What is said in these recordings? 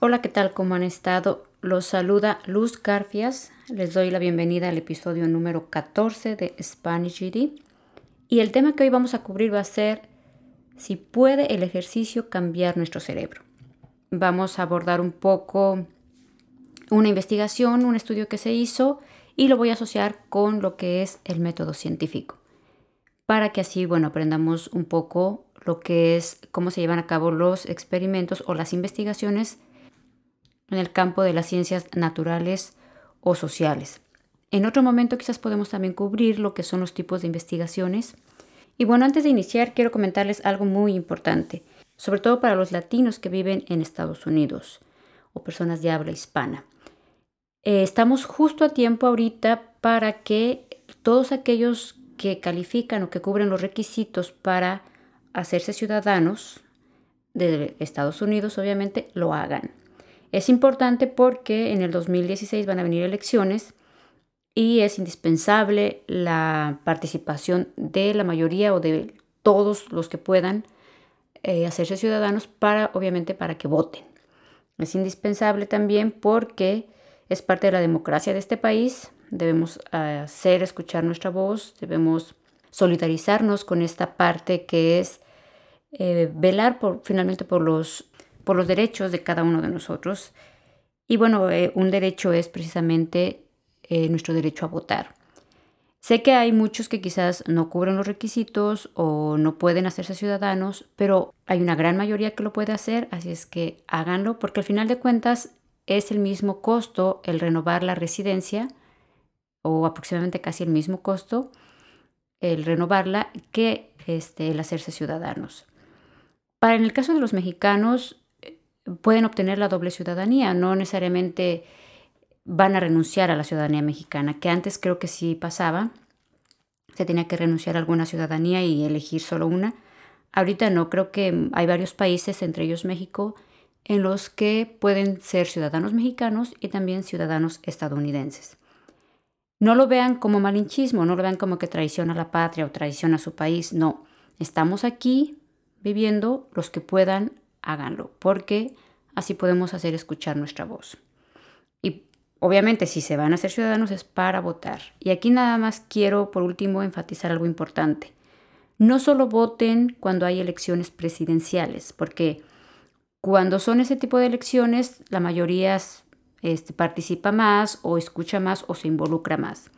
Hola, ¿qué tal? ¿Cómo han estado? Los saluda Luz Garfias. Les doy la bienvenida al episodio número 14 de Spanish GD. Y el tema que hoy vamos a cubrir va a ser si puede el ejercicio cambiar nuestro cerebro. Vamos a abordar un poco una investigación, un estudio que se hizo y lo voy a asociar con lo que es el método científico para que así, bueno, aprendamos un poco lo que es cómo se llevan a cabo los experimentos o las investigaciones en el campo de las ciencias naturales o sociales. En otro momento quizás podemos también cubrir lo que son los tipos de investigaciones. Y bueno, antes de iniciar quiero comentarles algo muy importante, sobre todo para los latinos que viven en Estados Unidos o personas de habla hispana. Eh, estamos justo a tiempo ahorita para que todos aquellos que califican o que cubren los requisitos para hacerse ciudadanos de Estados Unidos, obviamente, lo hagan. Es importante porque en el 2016 van a venir elecciones y es indispensable la participación de la mayoría o de todos los que puedan eh, hacerse ciudadanos para, obviamente, para que voten. Es indispensable también porque es parte de la democracia de este país. Debemos ah, hacer escuchar nuestra voz, debemos solidarizarnos con esta parte que es eh, velar por, finalmente por los por los derechos de cada uno de nosotros. Y bueno, eh, un derecho es precisamente eh, nuestro derecho a votar. Sé que hay muchos que quizás no cubren los requisitos o no pueden hacerse ciudadanos, pero hay una gran mayoría que lo puede hacer, así es que háganlo, porque al final de cuentas es el mismo costo el renovar la residencia, o aproximadamente casi el mismo costo el renovarla que este, el hacerse ciudadanos. Para en el caso de los mexicanos, pueden obtener la doble ciudadanía, no necesariamente van a renunciar a la ciudadanía mexicana, que antes creo que sí pasaba, se tenía que renunciar a alguna ciudadanía y elegir solo una. Ahorita no, creo que hay varios países, entre ellos México, en los que pueden ser ciudadanos mexicanos y también ciudadanos estadounidenses. No lo vean como malinchismo, no lo vean como que traiciona a la patria o traiciona a su país, no. Estamos aquí viviendo, los que puedan háganlo, porque así podemos hacer escuchar nuestra voz. Y obviamente si se van a ser ciudadanos es para votar. Y aquí nada más quiero por último enfatizar algo importante. No solo voten cuando hay elecciones presidenciales, porque cuando son ese tipo de elecciones la mayoría este, participa más o escucha más o se involucra más.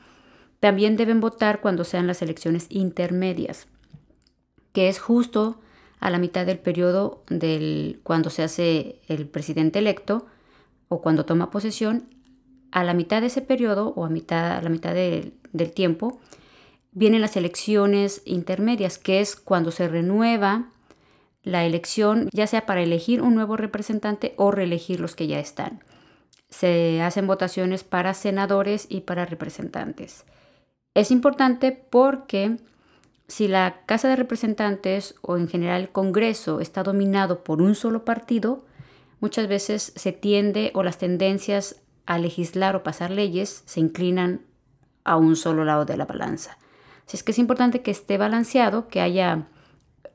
También deben votar cuando sean las elecciones intermedias, que es justo a la mitad del periodo del cuando se hace el presidente electo o cuando toma posesión, a la mitad de ese periodo o a, mitad, a la mitad del tiempo, vienen las elecciones intermedias, que es cuando se renueva la elección, ya sea para elegir un nuevo representante o reelegir los que ya están. Se hacen votaciones para senadores y para representantes. Es importante porque si la Casa de Representantes o en general el Congreso está dominado por un solo partido, muchas veces se tiende o las tendencias a legislar o pasar leyes se inclinan a un solo lado de la balanza. Así es que es importante que esté balanceado, que haya,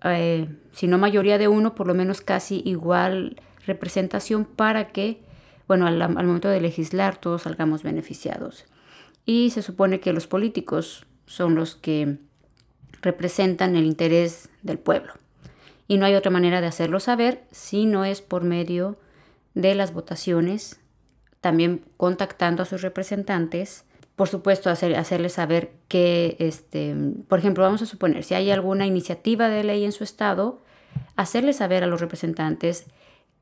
eh, si no mayoría de uno, por lo menos casi igual representación para que, bueno, al momento de legislar todos salgamos beneficiados. Y se supone que los políticos son los que representan el interés del pueblo. Y no hay otra manera de hacerlo saber si no es por medio de las votaciones, también contactando a sus representantes, por supuesto hacer, hacerles saber que, este, por ejemplo, vamos a suponer, si hay alguna iniciativa de ley en su estado, hacerles saber a los representantes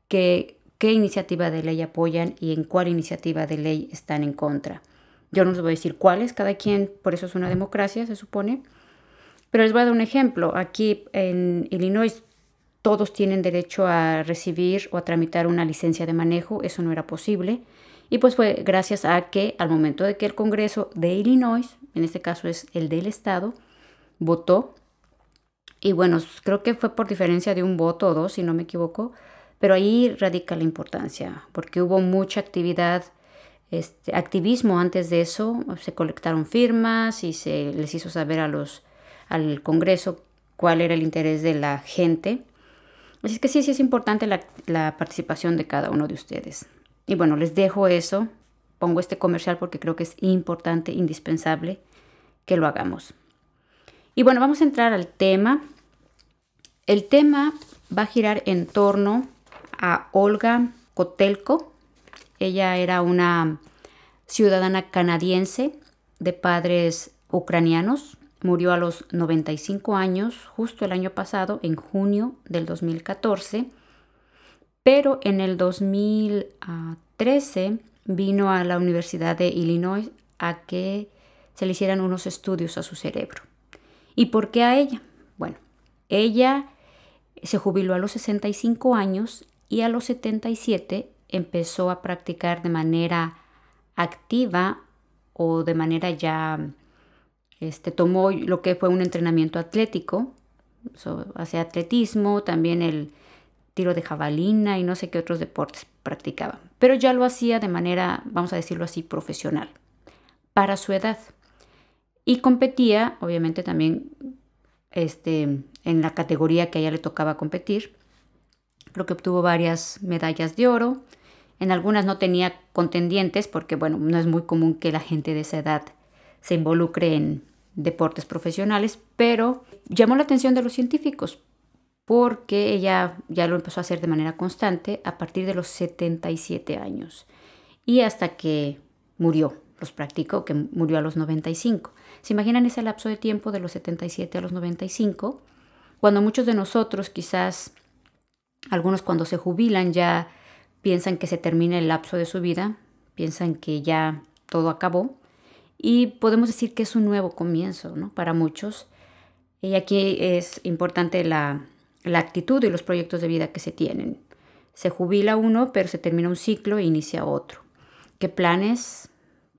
que, qué iniciativa de ley apoyan y en cuál iniciativa de ley están en contra. Yo no les voy a decir cuáles, cada quien, por eso es una democracia, se supone, pero les voy a dar un ejemplo. Aquí en Illinois todos tienen derecho a recibir o a tramitar una licencia de manejo. Eso no era posible. Y pues fue gracias a que al momento de que el Congreso de Illinois, en este caso es el del Estado, votó, y bueno, creo que fue por diferencia de un voto o dos, si no me equivoco, pero ahí radica la importancia, porque hubo mucha actividad, este, activismo antes de eso, se colectaron firmas y se les hizo saber a los al Congreso cuál era el interés de la gente. Así que sí, sí es importante la, la participación de cada uno de ustedes. Y bueno, les dejo eso. Pongo este comercial porque creo que es importante, indispensable que lo hagamos. Y bueno, vamos a entrar al tema. El tema va a girar en torno a Olga Kotelko. Ella era una ciudadana canadiense de padres ucranianos. Murió a los 95 años, justo el año pasado, en junio del 2014. Pero en el 2013 vino a la Universidad de Illinois a que se le hicieran unos estudios a su cerebro. ¿Y por qué a ella? Bueno, ella se jubiló a los 65 años y a los 77 empezó a practicar de manera activa o de manera ya, este, tomó lo que fue un entrenamiento atlético, hacia atletismo, también el tiro de jabalina y no sé qué otros deportes practicaba, pero ya lo hacía de manera, vamos a decirlo así, profesional, para su edad. Y competía, obviamente también este, en la categoría que a ella le tocaba competir. Creo que obtuvo varias medallas de oro. En algunas no tenía contendientes porque, bueno, no es muy común que la gente de esa edad se involucre en deportes profesionales, pero llamó la atención de los científicos porque ella ya lo empezó a hacer de manera constante a partir de los 77 años y hasta que murió, los practicó, que murió a los 95. ¿Se imaginan ese lapso de tiempo de los 77 a los 95? Cuando muchos de nosotros, quizás algunos cuando se jubilan ya piensan que se termina el lapso de su vida, piensan que ya todo acabó y podemos decir que es un nuevo comienzo ¿no? para muchos. Y aquí es importante la, la actitud y los proyectos de vida que se tienen. Se jubila uno, pero se termina un ciclo e inicia otro. ¿Qué planes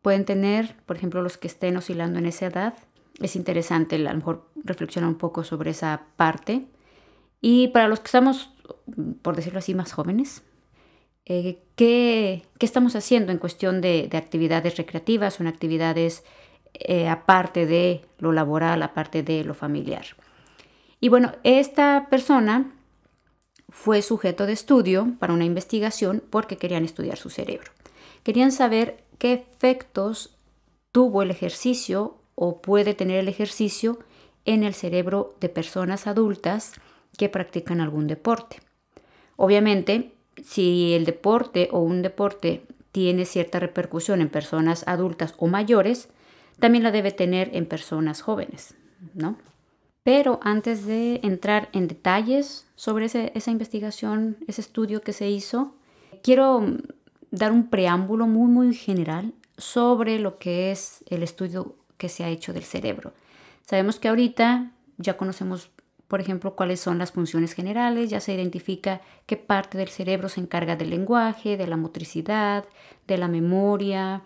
pueden tener, por ejemplo, los que estén oscilando en esa edad. Es interesante a lo mejor reflexionar un poco sobre esa parte. Y para los que estamos, por decirlo así, más jóvenes, eh, ¿qué, estamos haciendo en cuestión de, actividades recreativas o en actividades eh, aparte de lo laboral, aparte de lo familiar? Y bueno, esta persona fue sujeto de estudio para una investigación porque querían estudiar su cerebro. Querían saber qué efectos tuvo el ejercicio o puede tener el ejercicio en el cerebro de personas adultas que practican algún deporte. Obviamente, si el deporte o un deporte tiene cierta repercusión en personas adultas o mayores, también la debe tener en personas jóvenes, ¿no? Pero antes de entrar en detalles sobre esa investigación, ese estudio que se hizo, quiero dar un preámbulo muy, muy general sobre lo que es el estudio que se ha hecho del cerebro. Sabemos que ahorita ya conocemos, por ejemplo, cuáles son las funciones generales, ya se identifica qué parte del cerebro se encarga del lenguaje, de la motricidad, de la memoria.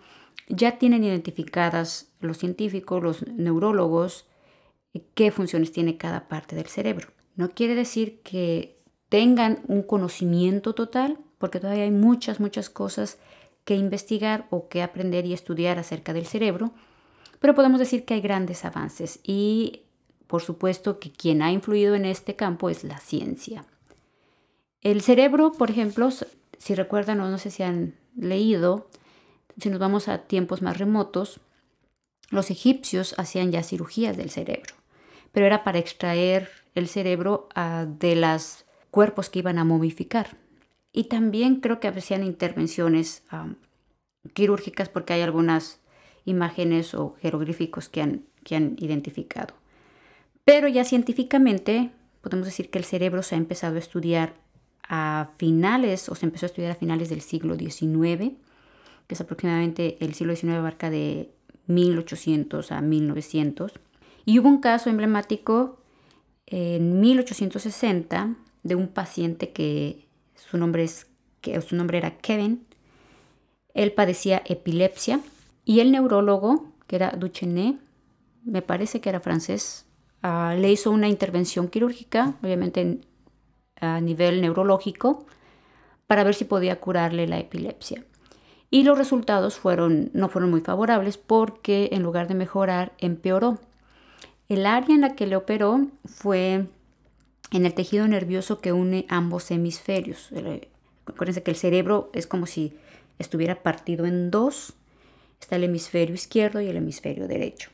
Ya tienen identificadas los científicos, los neurólogos, qué funciones tiene cada parte del cerebro. No quiere decir que tengan un conocimiento total, porque todavía hay muchas, muchas cosas que investigar o que aprender y estudiar acerca del cerebro, pero podemos decir que hay grandes avances y por supuesto que quien ha influido en este campo es la ciencia. El cerebro, por ejemplo, si recuerdan o no sé si han leído, si nos vamos a tiempos más remotos, los egipcios hacían ya cirugías del cerebro, pero era para extraer el cerebro ah, de los cuerpos que iban a momificar. Y también creo que hacían intervenciones quirúrgicas porque hay algunas imágenes o jeroglíficos que han identificado. Pero ya científicamente podemos decir que el cerebro se ha empezado a estudiar a finales, o se empezó a estudiar a finales del siglo XIX, que es aproximadamente el siglo XIX abarca de 1800 a 1900. Y hubo un caso emblemático en 1860 de un paciente que su nombre, es, su nombre era Kevin, él padecía epilepsia y el neurólogo, que era Duchenne, me parece que era francés, ah, le hizo una intervención quirúrgica, obviamente a nivel neurológico, para ver si podía curarle la epilepsia. Y los resultados fueron, no fueron muy favorables porque en lugar de mejorar, empeoró. El área en la que le operó fue en el tejido nervioso que une ambos hemisferios. Acuérdense que el cerebro es como si estuviera partido en dos. Está el hemisferio izquierdo y el hemisferio derecho.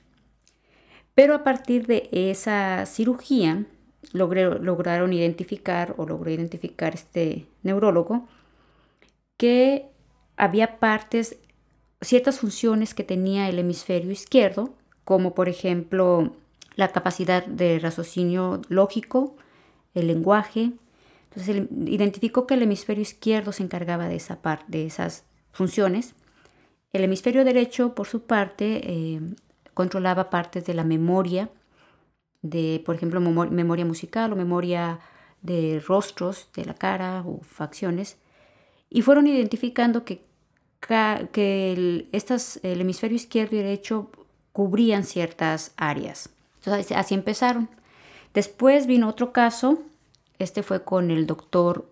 Pero a partir de esa cirugía lograron identificar o logró identificar este neurólogo que había partes, ciertas funciones que tenía el hemisferio izquierdo, como por ejemplo la capacidad de raciocinio lógico, el lenguaje. Entonces identificó que el hemisferio izquierdo se encargaba de, esa de esas funciones. El hemisferio derecho, por su parte, eh, controlaba partes de la memoria, de, por ejemplo, memoria musical o memoria de rostros de la cara o facciones. Y fueron identificando que, que el, estas, el hemisferio izquierdo y derecho cubrían ciertas áreas. Entonces así empezaron. Después vino otro caso, este fue con el doctor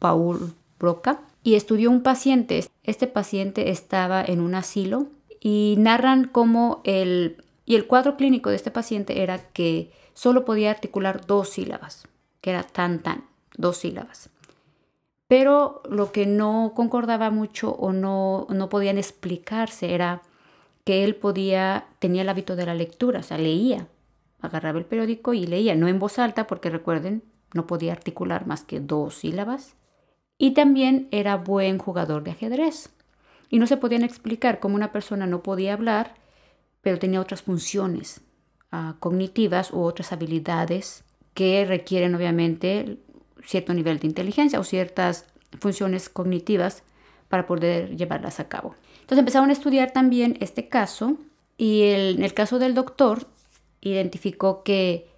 Paul Broca, y estudió un paciente. Este paciente estaba en un asilo y narran cómo el, y el cuadro clínico de este paciente era que solo podía articular dos sílabas, que era tan tan, dos sílabas. Pero lo que no concordaba mucho o no, no podían explicarse era que él podía, tenía el hábito de la lectura, o sea, leía, agarraba el periódico y leía, no en voz alta, porque recuerden, no podía articular más que dos sílabas. Y también era buen jugador de ajedrez. Y no se podían explicar cómo una persona no podía hablar, pero tenía otras funciones ah, cognitivas u otras habilidades que requieren obviamente cierto nivel de inteligencia o ciertas funciones cognitivas para poder llevarlas a cabo. Entonces empezaron a estudiar también este caso y en el caso del doctor identificó que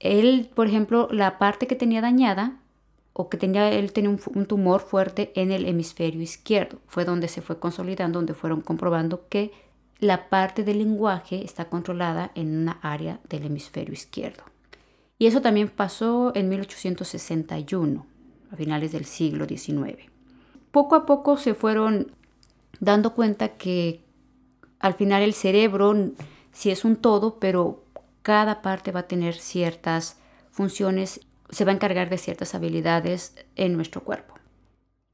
él, por ejemplo, la parte que tenía dañada o que tenía, él tenía un, tumor fuerte en el hemisferio izquierdo. Fue donde se fue consolidando, donde fueron comprobando que la parte del lenguaje está controlada en una área del hemisferio izquierdo. Y eso también pasó en 1861, a finales del siglo XIX. Poco a poco se fueron dando cuenta que al final el cerebro sí es un todo, pero cada parte va a tener ciertas funciones, se va a encargar de ciertas habilidades en nuestro cuerpo.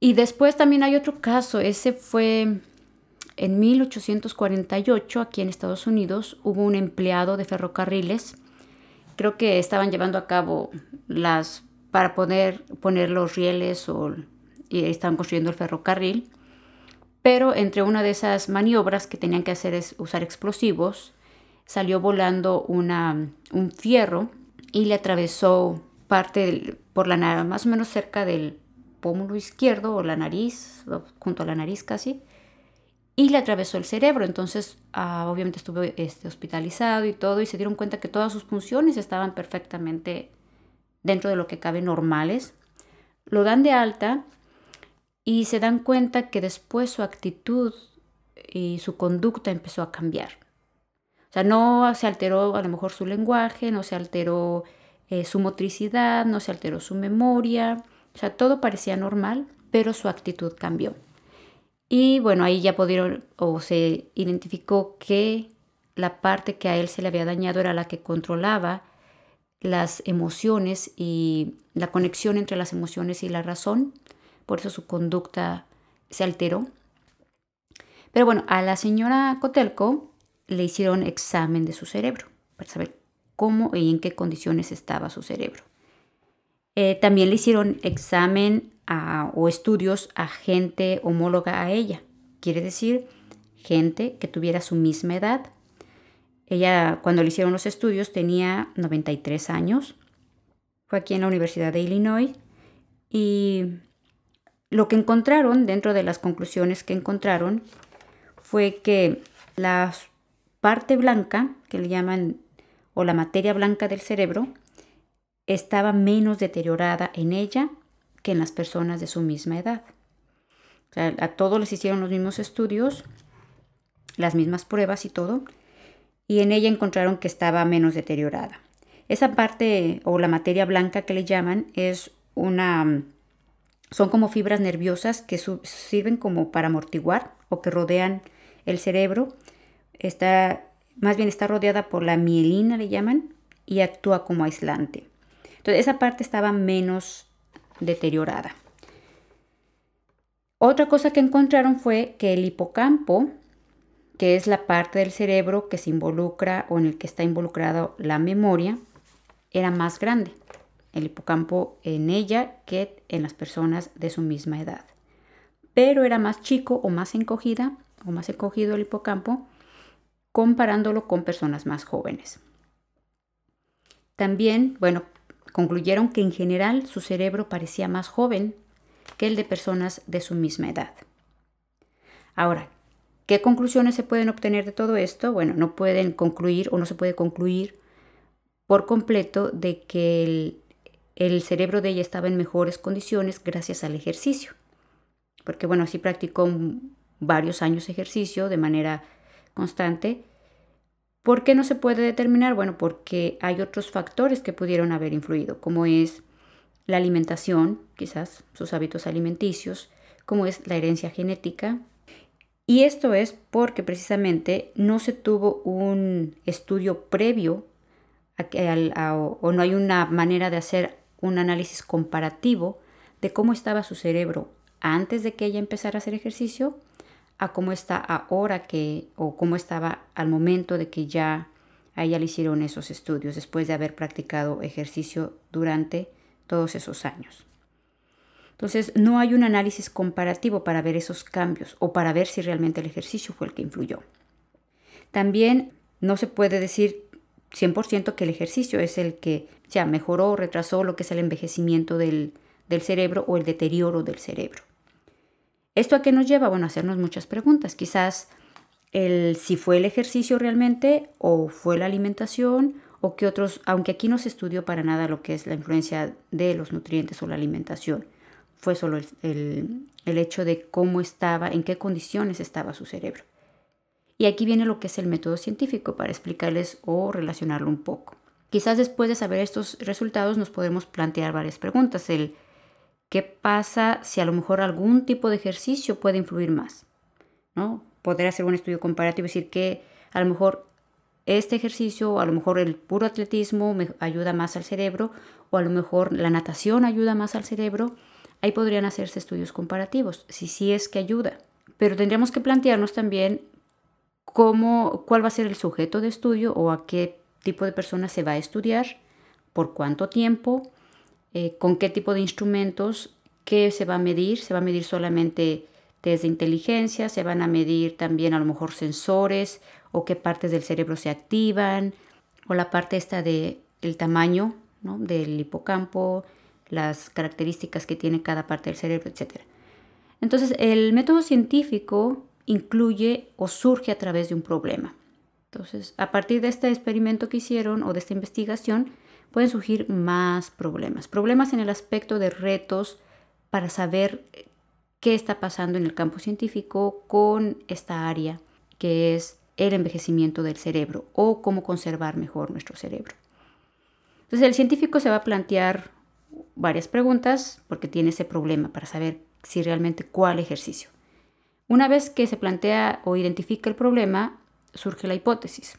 Y después también hay otro caso, ese fue en 1848, aquí en Estados Unidos, hubo un empleado de ferrocarriles, creo que estaban llevando a cabo las, para poder poner los rieles o, y estaban construyendo el ferrocarril, pero entre una de esas maniobras que tenían que hacer es usar explosivos, salió volando una, un fierro y le atravesó parte por la nariz, más o menos cerca del pómulo izquierdo o la nariz, junto a la nariz casi, y le atravesó el cerebro. Entonces, ah, obviamente estuvo este, hospitalizado y todo, y se dieron cuenta que todas sus funciones estaban perfectamente dentro de lo que cabe normales. Lo dan de alta y se dan cuenta que después su actitud y su conducta empezó a cambiar. O sea, no se alteró a lo mejor su lenguaje, no se alteró eh, su motricidad, no se alteró su memoria. O sea, todo parecía normal, pero su actitud cambió. Y bueno, ahí ya pudieron o se identificó que la parte que a él se le había dañado era la que controlaba las emociones y la conexión entre las emociones y la razón. Por eso su conducta se alteró. Pero bueno, a la señora Cotelco le hicieron examen de su cerebro para saber cómo y en qué condiciones estaba su cerebro. Eh, también le hicieron examen o estudios a gente homóloga a ella, quiere decir gente que tuviera su misma edad. Ella cuando le hicieron los estudios tenía 93 años, fue aquí en la Universidad de Illinois y lo que encontraron dentro de las conclusiones que encontraron fue que las parte blanca, que le llaman, o la materia blanca del cerebro, estaba menos deteriorada en ella que en las personas de su misma edad. a todos les hicieron los mismos estudios, las mismas pruebas y todo, y en ella encontraron que estaba menos deteriorada. Esa parte o la materia blanca que le llaman es una son como fibras nerviosas que sirven como para amortiguar o que rodean el cerebro está, más bien está rodeada por la mielina, le llaman, y actúa como aislante. Entonces esa parte estaba menos deteriorada. Otra cosa que encontraron fue que el hipocampo, que es la parte del cerebro que se involucra o en el que está involucrada la memoria, era más grande. El hipocampo en ella que en las personas de su misma edad. Pero era más chico o más encogida o más encogido el hipocampo comparándolo con personas más jóvenes. También, bueno, concluyeron que en general su cerebro parecía más joven que el de personas de su misma edad. Ahora, ¿qué conclusiones se pueden obtener de todo esto? Bueno, no pueden concluir o no se puede concluir por completo de que el, el cerebro de ella estaba en mejores condiciones gracias al ejercicio. Porque bueno, sí practicó varios años ejercicio de manera constante. ¿Por qué no se puede determinar? Bueno, porque hay otros factores que pudieron haber influido, como es la alimentación, quizás sus hábitos alimenticios, como es la herencia genética. Y esto es porque precisamente no se tuvo un estudio previo o no hay una manera de hacer un análisis comparativo de cómo estaba su cerebro antes de que ella empezara a hacer ejercicio a cómo está ahora que o cómo estaba al momento de que ya a ella le hicieron esos estudios después de haber practicado ejercicio durante todos esos años. Entonces, no hay un análisis comparativo para ver esos cambios o para ver si realmente el ejercicio fue el que influyó. También no se puede decir 100% que el ejercicio es el que ya mejoró o retrasó lo que es el envejecimiento del, del cerebro o el deterioro del cerebro. ¿Esto a qué nos lleva? Bueno, hacernos muchas preguntas. Quizás el si fue el ejercicio realmente o fue la alimentación o qué otros, aunque aquí no se estudió para nada lo que es la influencia de los nutrientes o la alimentación, fue solo el, el hecho de cómo estaba, en qué condiciones estaba su cerebro. Y aquí viene lo que es el método científico para explicarles o relacionarlo un poco. Quizás después de saber estos resultados nos podemos plantear varias preguntas. El ¿Qué pasa si a lo mejor algún tipo de ejercicio puede influir más? ¿no? Poder hacer un estudio comparativo y decir que a lo mejor este ejercicio, o a lo mejor el puro atletismo me ayuda más al cerebro, o a lo mejor la natación ayuda más al cerebro. Ahí podrían hacerse estudios comparativos, si sí es que ayuda. Pero tendríamos que plantearnos también cómo, cuál va a ser el sujeto de estudio o a qué tipo de persona se va a estudiar, por cuánto tiempo eh, con qué tipo de instrumentos, qué se va a medir, se va a medir solamente desde inteligencia, se van a medir también a lo mejor sensores o qué partes del cerebro se activan o la parte esta de el tamaño del hipocampo, las características que tiene cada parte del cerebro, etc. Entonces, el método científico incluye o surge a través de un problema. Entonces, a partir de este experimento que hicieron o de esta investigación, pueden surgir más problemas. Problemas en el aspecto de retos para saber qué está pasando en el campo científico con esta área que es el envejecimiento del cerebro o cómo conservar mejor nuestro cerebro. Entonces el científico se va a plantear varias preguntas porque tiene ese problema para saber si realmente cuál ejercicio. Una vez que se plantea o identifica el problema, surge la hipótesis.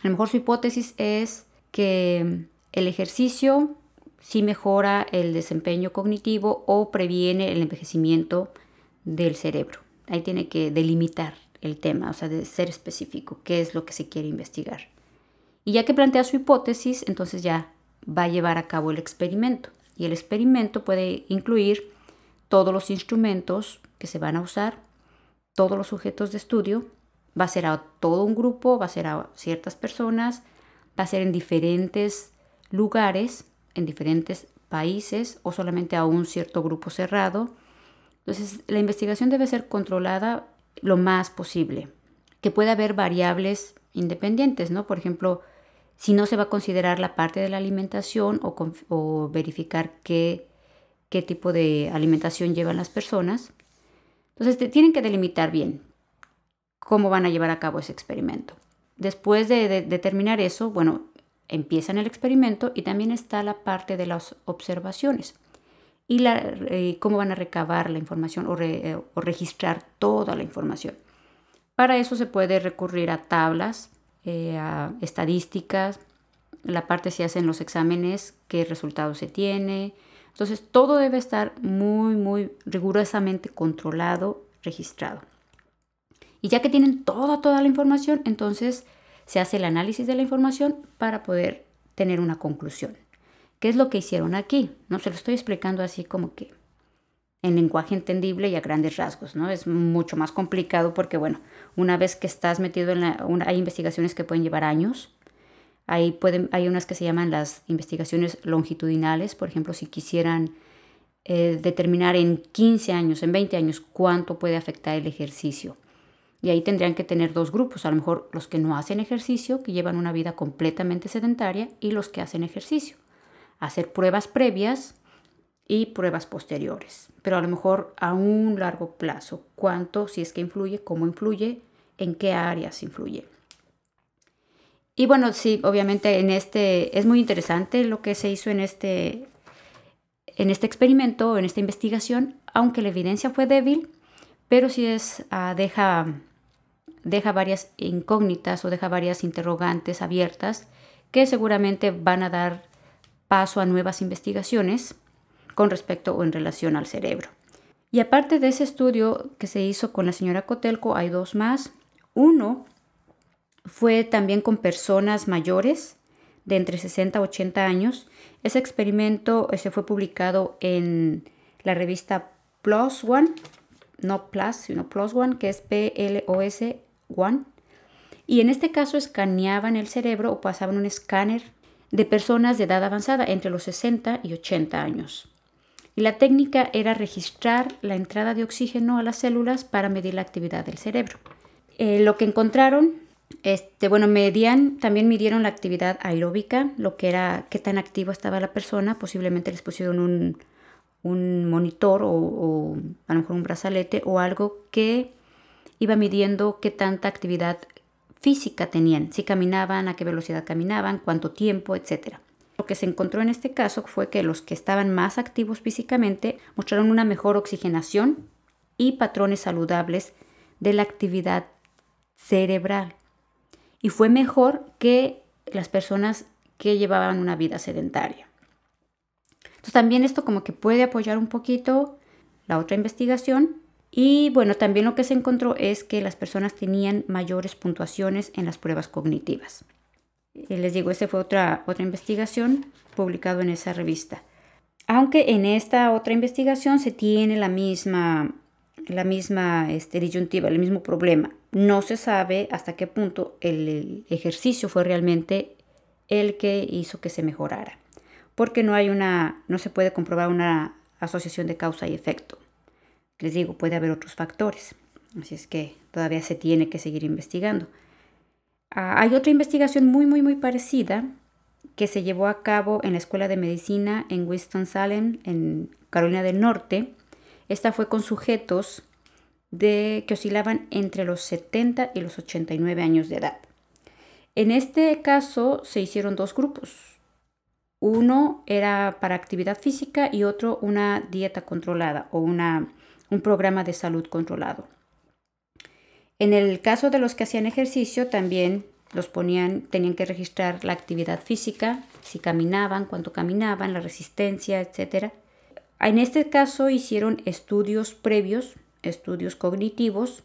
A lo mejor su hipótesis es que el ejercicio sí mejora el desempeño cognitivo o previene el envejecimiento del cerebro. Ahí tiene que delimitar el tema, o sea, de ser específico, qué es lo que se quiere investigar. Y ya que plantea su hipótesis, entonces ya va a llevar a cabo el experimento. Y el experimento puede incluir todos los instrumentos que se van a usar, todos los sujetos de estudio, va a ser a todo un grupo, va a ser a ciertas personas, va a ser en diferentes lugares, en diferentes países o solamente a un cierto grupo cerrado. Entonces, la investigación debe ser controlada lo más posible, que pueda haber variables independientes, ¿no? Por ejemplo, si no se va a considerar la parte de la alimentación o, verificar qué, tipo de alimentación llevan las personas. Entonces, tienen que delimitar bien cómo van a llevar a cabo ese experimento. Después de, determinar eso, bueno, empiezan el experimento y también está la parte de las observaciones y la, eh, cómo van a recabar la información eh, o, registrar toda la información. Para eso se puede recurrir a tablas, eh, a estadísticas, la parte si hacen los exámenes, qué resultados se tiene. Entonces todo debe estar muy, muy rigurosamente controlado, registrado. Y ya que tienen toda, toda la información, entonces se hace el análisis de la información para poder tener una conclusión. ¿Qué es lo que hicieron aquí? No se lo estoy explicando así como que en lenguaje entendible y a grandes rasgos, ¿no? Es mucho más complicado porque, bueno, una vez que estás metido en la... hay investigaciones que pueden llevar años. Ahí pueden, hay unas que se llaman las investigaciones longitudinales, por ejemplo, si quisieran eh, determinar en 15 años, en 20 años, cuánto puede afectar el ejercicio. Y ahí tendrían que tener dos grupos, a lo mejor los que no hacen ejercicio, que llevan una vida completamente sedentaria, y los que hacen ejercicio. Hacer pruebas previas y pruebas posteriores, pero a lo mejor a un largo plazo. ¿Cuánto, si es que influye, cómo influye, en qué áreas influye? Y bueno, sí, obviamente en este es muy interesante lo que se hizo en este en este experimento, en esta investigación, aunque la evidencia fue débil, pero sí es ah, deja deja varias incógnitas o deja varias interrogantes abiertas que seguramente van a dar paso a nuevas investigaciones con respecto o en relación al cerebro. Y aparte de ese estudio que se hizo con la señora Cotelco, hay dos más. Uno fue también con personas mayores de entre 60 a 80 años. Ese experimento se fue publicado en la revista Plus One, no Plus, sino Plus One, que es P-L-O-S One. Y en este caso escaneaban el cerebro o pasaban un escáner de personas de edad avanzada, entre los 60 y 80 años y la técnica era registrar la entrada de oxígeno a las células para medir la actividad del cerebro. Eh, lo que encontraron, este, bueno, medían, también midieron la actividad aeróbica, lo que era qué tan activa estaba la persona, posiblemente les pusieron un, monitor o, o a lo mejor un brazalete o algo que iba midiendo qué tanta actividad física tenían, si caminaban, a qué velocidad caminaban, cuánto tiempo, etcétera. Lo que se encontró en este caso fue que los que estaban más activos físicamente mostraron una mejor oxigenación y patrones saludables de la actividad cerebral. Y fue mejor que las personas que llevaban una vida sedentaria. Entonces también esto como que puede apoyar un poquito la otra investigación. Y bueno, también lo que se encontró es que las personas tenían mayores puntuaciones en las pruebas cognitivas. Eh, les digo, esta fue otra, otra investigación publicada en esa revista. Aunque en esta otra investigación se tiene la misma, la misma este, disyuntiva, el mismo problema. No se sabe hasta qué punto el, ejercicio fue realmente el que hizo que se mejorara. Porque no hay una, no se puede comprobar una asociación de causa y efecto. Les digo, puede haber otros factores. Así es que todavía se tiene que seguir investigando. Ah, hay otra investigación muy, muy, muy parecida que se llevó a cabo en la Escuela de Medicina en Winston-Salem, en Carolina del Norte. Esta fue con sujetos de, que oscilaban entre los 70 y los 89 años de edad. En este caso se hicieron dos grupos. Uno era para actividad física y otro una dieta controlada o una, un programa de salud controlado. En el caso de los que hacían ejercicio, también los ponían, tenían que registrar la actividad física, si caminaban, cuánto caminaban, la resistencia, etc. En este caso hicieron estudios previos, estudios cognitivos,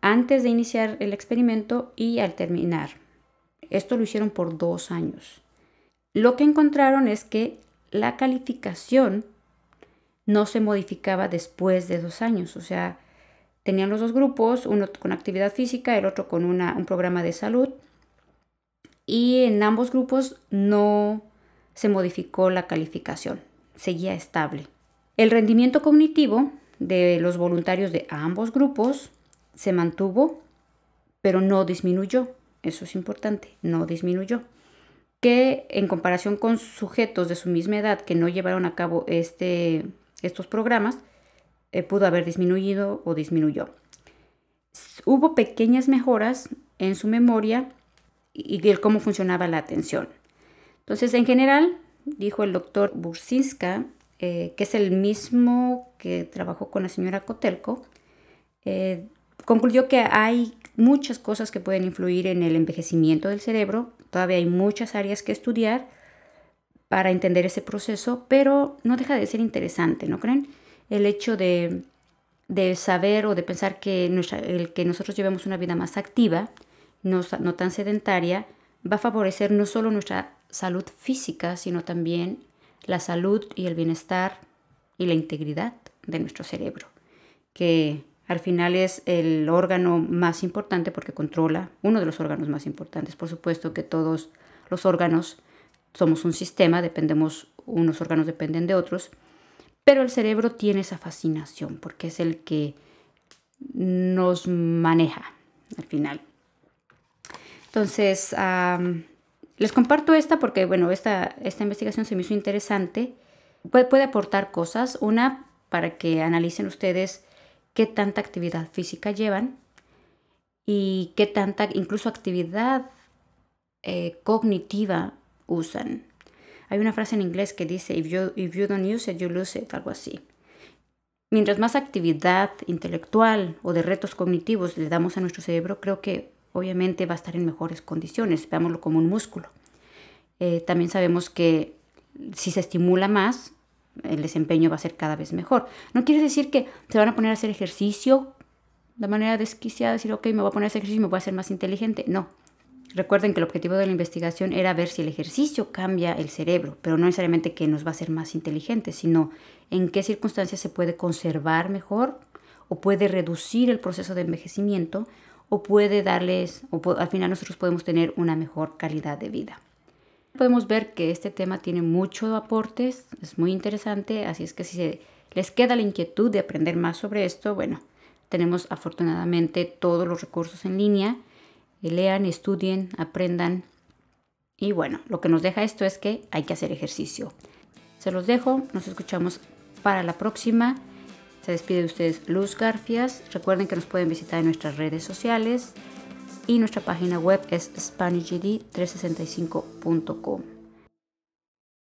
antes de iniciar el experimento y al terminar. Esto lo hicieron por dos años. Lo que encontraron es que la calificación no se modificaba después de dos años, o sea, Tenían los dos grupos, uno con actividad física, el otro con un programa de salud. Y en ambos grupos no se modificó la calificación, seguía estable. El rendimiento cognitivo de los voluntarios de ambos grupos se mantuvo, pero no disminuyó. Eso es importante, no disminuyó. Que en comparación con sujetos de su misma edad que no llevaron a cabo este, estos programas, eh, pudo haber disminuido o disminuyó. Hubo pequeñas mejoras en su memoria y, el cómo funcionaba la atención. Entonces, en general, dijo el doctor Bursinska, eh, que es el mismo que trabajó con la señora Kotelko, eh, concluyó que hay muchas cosas que pueden influir en el envejecimiento del cerebro, Todavía hay muchas áreas que estudiar para entender ese proceso, pero no deja de ser interesante, ¿no creen? El hecho de, saber o de pensar que, el que nosotros llevemos una vida más activa, no, no tan sedentaria, va a favorecer no solo nuestra salud física, sino también la salud y el bienestar y la integridad de nuestro cerebro, que al final es el órgano más importante porque controla, uno de los órganos más importantes. Por supuesto que todos los órganos somos un sistema, dependemos, unos órganos dependen de otros, pero el cerebro tiene esa fascinación porque es el que nos maneja al final. Entonces, les comparto esta porque, bueno, esta, esta investigación se me hizo interesante. Puede, puede aportar cosas. Una, para que analicen ustedes qué tanta actividad física llevan y qué tanta incluso actividad eh, cognitiva usan. Hay una frase en inglés que dice, if you, if you don't use it, you lose it, algo así. Mientras más actividad intelectual o de retos cognitivos le damos a nuestro cerebro, creo que obviamente va a estar en mejores condiciones, veámoslo como un músculo. Eh, también sabemos que si se estimula más, el desempeño va a ser cada vez mejor. No quiere decir que se van a poner a hacer ejercicio de manera desquiciada, decir, ok, me voy a poner a hacer ejercicio y me voy a hacer más inteligente. No. Recuerden que el objetivo de la investigación era ver si el ejercicio cambia el cerebro, pero no necesariamente que nos va a hacer más inteligentes, sino en qué circunstancias se puede conservar mejor o puede reducir el proceso de envejecimiento o puede darles, o al final nosotros podemos tener una mejor calidad de vida. Podemos ver que este tema tiene muchos aportes, es muy interesante, así es que si les queda la inquietud de aprender más sobre esto, bueno, tenemos afortunadamente todos los recursos en línea. Lean, estudien, aprendan. Y bueno, lo que nos deja esto es que hay que hacer ejercicio. Se los dejo, nos escuchamos para la próxima. Se despide de ustedes Luz Garfias. Recuerden que nos pueden visitar en nuestras redes sociales y nuestra página web es SpanishGD365.com.